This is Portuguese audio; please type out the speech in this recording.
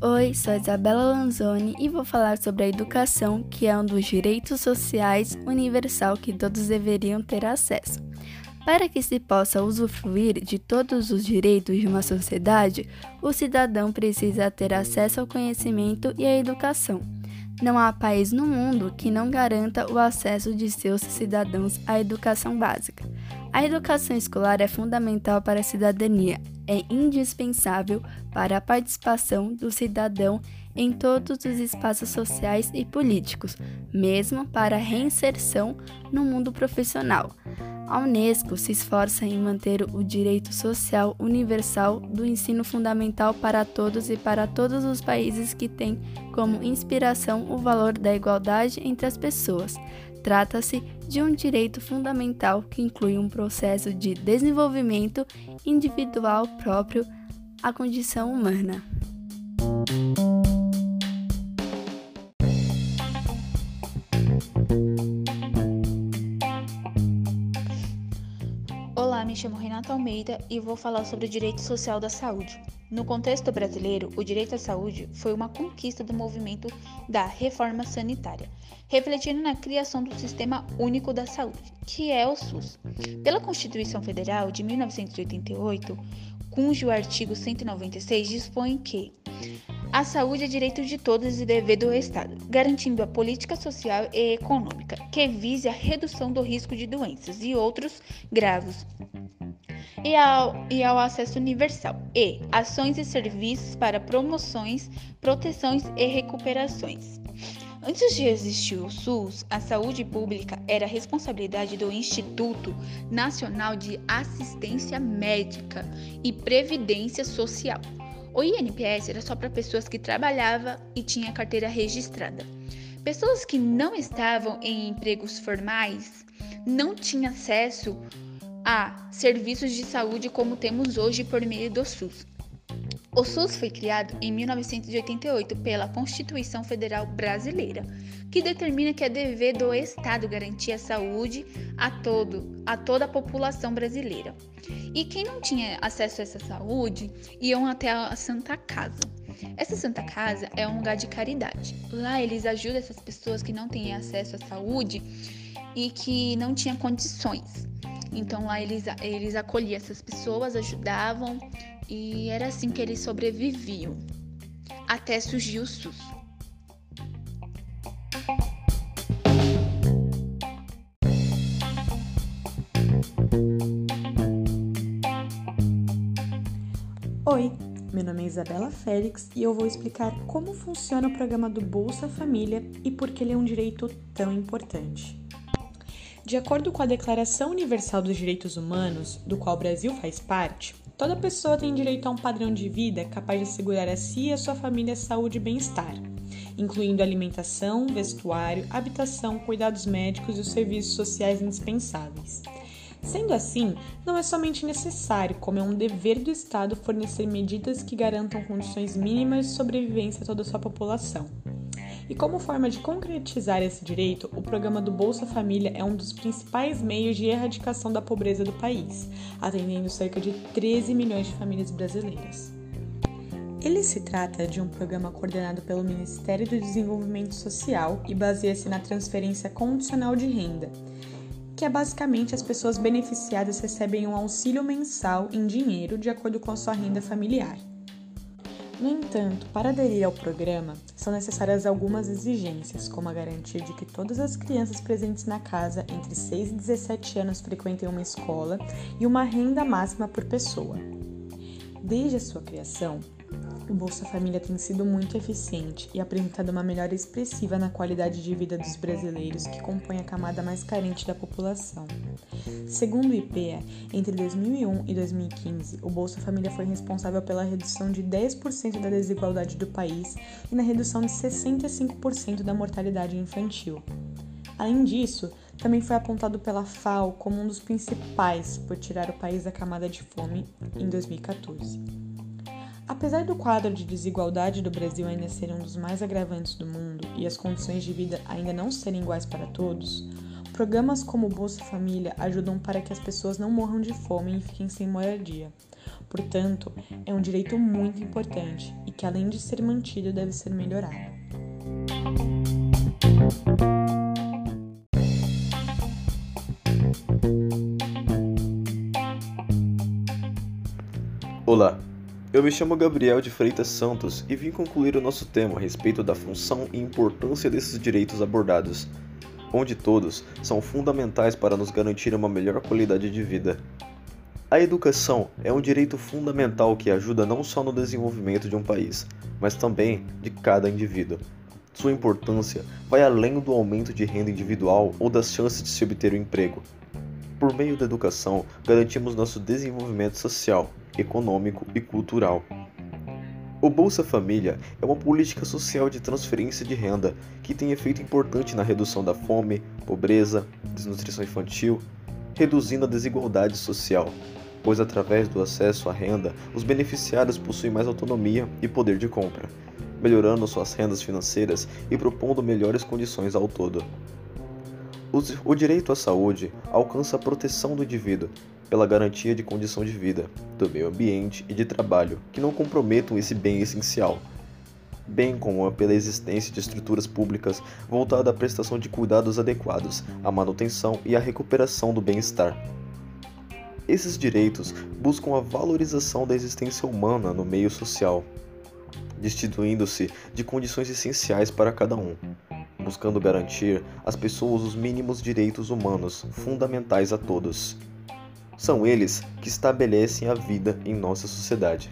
Oi, sou Isabela Lanzoni e vou falar sobre a educação, que é um dos direitos sociais universal que todos deveriam ter acesso. Para que se possa usufruir de todos os direitos de uma sociedade, o cidadão precisa ter acesso ao conhecimento e à educação. Não há país no mundo que não garanta o acesso de seus cidadãos à educação básica. A educação escolar é fundamental para a cidadania, é indispensável para a participação do cidadão em todos os espaços sociais e políticos, mesmo para a reinserção no mundo profissional. A Unesco se esforça em manter o direito social universal do ensino fundamental para todos e para todos os países que têm como inspiração o valor da igualdade entre as pessoas. Trata-se de um direito fundamental que inclui um processo de desenvolvimento individual próprio à condição humana. Chamo Renata Almeida e vou falar sobre o direito social da saúde. No contexto brasileiro, o direito à saúde foi uma conquista do movimento da reforma sanitária, refletindo na criação do Sistema Único da Saúde, que é o SUS. Pela Constituição Federal de 1988, cujo artigo 196 dispõe que a saúde é direito de todos e dever do Estado, garantindo a política social e econômica que vise a redução do risco de doenças e outros graves e ao, e ao acesso universal, e ações e serviços para promoções, proteções e recuperações. Antes de existir o SUS, a saúde pública era responsabilidade do Instituto Nacional de Assistência Médica e Previdência Social. O INPS era só para pessoas que trabalhavam e tinham carteira registrada. Pessoas que não estavam em empregos formais não tinham acesso a serviços de saúde como temos hoje por meio do SUS. O SUS foi criado em 1988 pela Constituição Federal Brasileira, que determina que é dever do Estado garantir a saúde a todo, a toda a população brasileira. E quem não tinha acesso a essa saúde iam até a Santa Casa. Essa Santa Casa é um lugar de caridade. Lá eles ajudam essas pessoas que não têm acesso à saúde e que não tinham condições. Então lá eles, eles acolhiam essas pessoas, ajudavam e era assim que eles sobreviviam até surgir o SUS. Oi, meu nome é Isabela Félix e eu vou explicar como funciona o programa do Bolsa Família e por que ele é um direito tão importante. De acordo com a Declaração Universal dos Direitos Humanos, do qual o Brasil faz parte, toda pessoa tem direito a um padrão de vida capaz de assegurar a si e a sua família saúde e bem-estar, incluindo alimentação, vestuário, habitação, cuidados médicos e os serviços sociais indispensáveis. Sendo assim, não é somente necessário, como é um dever do Estado fornecer medidas que garantam condições mínimas de sobrevivência a toda a sua população. E como forma de concretizar esse direito, o programa do Bolsa Família é um dos principais meios de erradicação da pobreza do país, atendendo cerca de 13 milhões de famílias brasileiras. Ele se trata de um programa coordenado pelo Ministério do Desenvolvimento Social e baseia-se na transferência condicional de renda, que é basicamente as pessoas beneficiadas recebem um auxílio mensal em dinheiro de acordo com a sua renda familiar. No entanto, para aderir ao programa, são necessárias algumas exigências, como a garantia de que todas as crianças presentes na casa entre 6 e 17 anos frequentem uma escola e uma renda máxima por pessoa. Desde a sua criação, o Bolsa Família tem sido muito eficiente e apresentado uma melhora expressiva na qualidade de vida dos brasileiros que compõem a camada mais carente da população. Segundo o IPEA, entre 2001 e 2015, o Bolsa Família foi responsável pela redução de 10% da desigualdade do país e na redução de 65% da mortalidade infantil. Além disso, também foi apontado pela FAO como um dos principais por tirar o país da camada de fome em 2014. Apesar do quadro de desigualdade do Brasil ainda ser um dos mais agravantes do mundo e as condições de vida ainda não serem iguais para todos, programas como o Bolsa Família ajudam para que as pessoas não morram de fome e fiquem sem moradia. Portanto, é um direito muito importante e que, além de ser mantido, deve ser melhorado. Olá, eu me chamo Gabriel de Freitas Santos e vim concluir o nosso tema a respeito da função e importância desses direitos abordados, onde todos são fundamentais para nos garantir uma melhor qualidade de vida. A educação é um direito fundamental que ajuda não só no desenvolvimento de um país, mas também de cada indivíduo. Sua importância vai além do aumento de renda individual ou das chances de se obter um emprego. Por meio da educação, garantimos nosso desenvolvimento social econômico e cultural. O Bolsa Família é uma política social de transferência de renda que tem efeito importante na redução da fome, pobreza, desnutrição infantil, reduzindo a desigualdade social, pois através do acesso à renda, os beneficiários possuem mais autonomia e poder de compra, melhorando suas rendas financeiras e propondo melhores condições ao todo. O direito à saúde alcança a proteção do indivíduo pela garantia de condição de vida, do meio ambiente e de trabalho que não comprometam esse bem essencial, bem como pela existência de estruturas públicas voltadas à prestação de cuidados adequados, à manutenção e à recuperação do bem-estar. Esses direitos buscam a valorização da existência humana no meio social, destituindo-se de condições essenciais para cada um, buscando garantir às pessoas os mínimos direitos humanos fundamentais a todos. São eles que estabelecem a vida em nossa sociedade.